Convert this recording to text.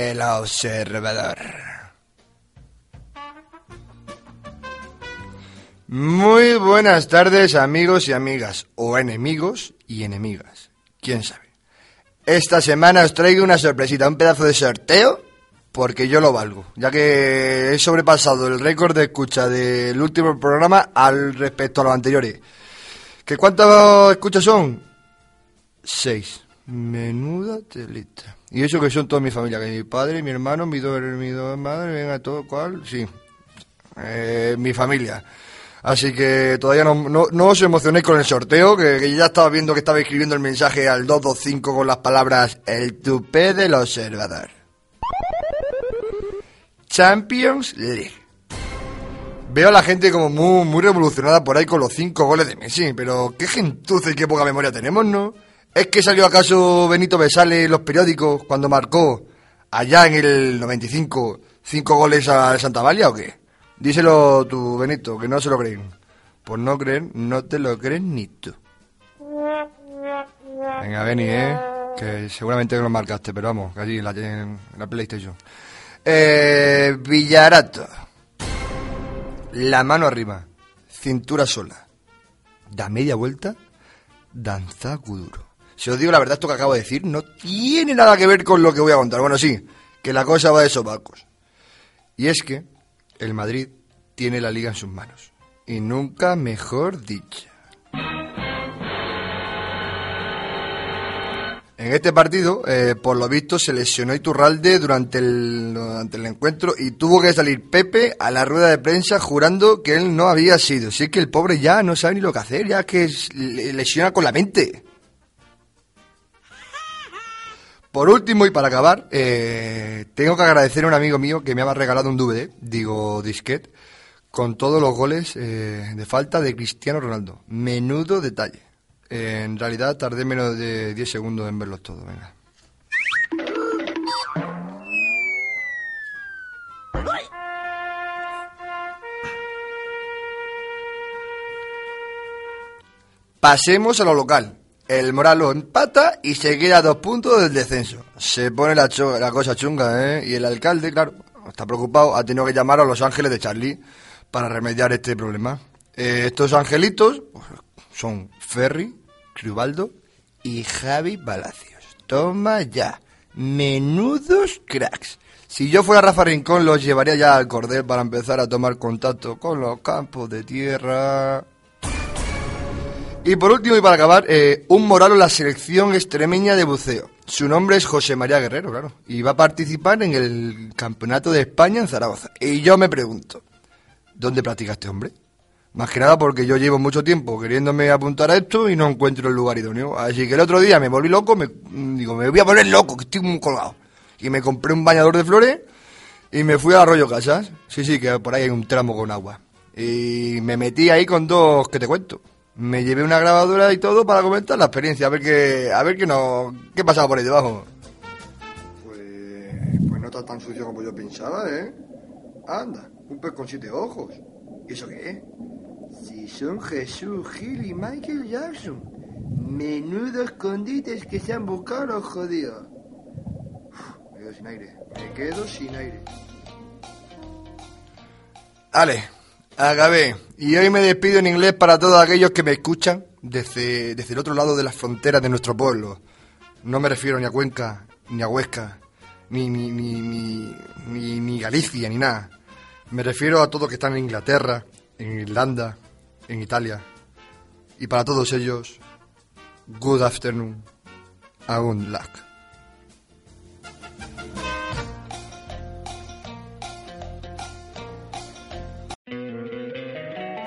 El observador. Muy buenas tardes amigos y amigas, o enemigos y enemigas, quién sabe. Esta semana os traigo una sorpresita, un pedazo de sorteo, porque yo lo valgo, ya que he sobrepasado el récord de escucha del último programa al respecto a los anteriores. ¿Que cuántas escuchas son? Seis. Menuda telita. Y eso que son toda mi familia, que mi padre, mi hermano, mi dos, mi dos madres, venga, todo cual, sí. Eh, mi familia. Así que todavía no, os emocionéis con el sorteo, que, que ya estaba viendo que estaba escribiendo el mensaje al 225 con las palabras El tupé del observador. Champions League. Veo a la gente como muy, muy revolucionada por ahí con los cinco goles de Messi, pero qué gentuza y qué poca memoria tenemos, ¿no? ¿Es que salió acaso Benito Besale en los periódicos cuando marcó allá en el 95 cinco goles al Santa Valia o qué? Díselo tú, Benito, que no se lo creen. Pues no creen, no te lo creen ni tú. Venga, Beni, ¿eh? Que seguramente no lo marcaste, pero vamos, que allí en la, PlayStation. Eh, Villarato. La mano arriba. Cintura sola. Da media vuelta. Danza kuduro. Si os digo la verdad, esto que acabo de decir no tiene nada que ver con lo que voy a contar. Bueno, sí, que la cosa va de sobacos. Y es que el Madrid tiene la liga en sus manos. Y nunca mejor dicha. En este partido, eh, por lo visto, se lesionó Iturralde durante el, durante el encuentro y tuvo que salir Pepe a la rueda de prensa jurando que él no había sido. Si es que el pobre ya no sabe ni lo que hacer, ya que es- le- lesiona con la mente. Por último y para acabar, eh, tengo que agradecer a un amigo mío que me ha regalado un DVD, digo disquete, con todos los goles eh, de falta de Cristiano Ronaldo. Menudo detalle. Eh, en realidad tardé menos de 10 segundos en verlos todos. Venga. Pasemos a lo local. El Moral lo empata y se queda dos puntos del descenso. Se pone la cosa chunga, ¿eh? Y el alcalde, claro, está preocupado, ha tenido que llamar a los ángeles de Charlie para remediar este problema. Eh, estos angelitos pues, son Ferry, Cribaldo y Javi Palacios. Toma ya. Menudos cracks. Si yo fuera Rafa Rincón, los llevaría ya al cordel para empezar a tomar contacto con los campos de tierra. Y por último y para acabar, eh, un moralo la selección extremeña de buceo. Su nombre es José María Guerrero, claro. Y va a participar en el Campeonato de España en Zaragoza. Y yo me pregunto, ¿dónde practica este hombre? Más que nada porque yo llevo mucho tiempo queriéndome apuntar a esto y no encuentro el lugar idóneo. Así que el otro día me volví loco, me, digo, me voy a poner loco, que estoy muy colgado. Y me compré un bañador de flores y me fui a Arroyo Casas. Sí, sí, que por ahí hay un tramo con agua. Y me metí ahí con dos que te cuento. Me llevé una grabadora y todo para comentar la experiencia, a ver qué, a ver qué no, qué pasaba por ahí debajo. Pues, pues no está tan sucio como yo pensaba, ¿eh? Anda, un pez con siete ojos. ¿Y eso qué es? Si son Jesús, Gil y Michael Jackson. Menudos escondites que se han buscado los jodidos. Uf, me quedo sin aire, me quedo sin aire. Ale, acabé. Y hoy me despido en inglés para todos aquellos que me escuchan desde, desde el otro lado de las fronteras de nuestro pueblo. No me refiero ni a Cuenca, ni a Huesca, ni, ni, ni, ni, ni, Galicia, ni nada. Me refiero a todos que están en Inglaterra, en Irlanda, en Italia. Y para todos ellos, good afternoon, and good luck.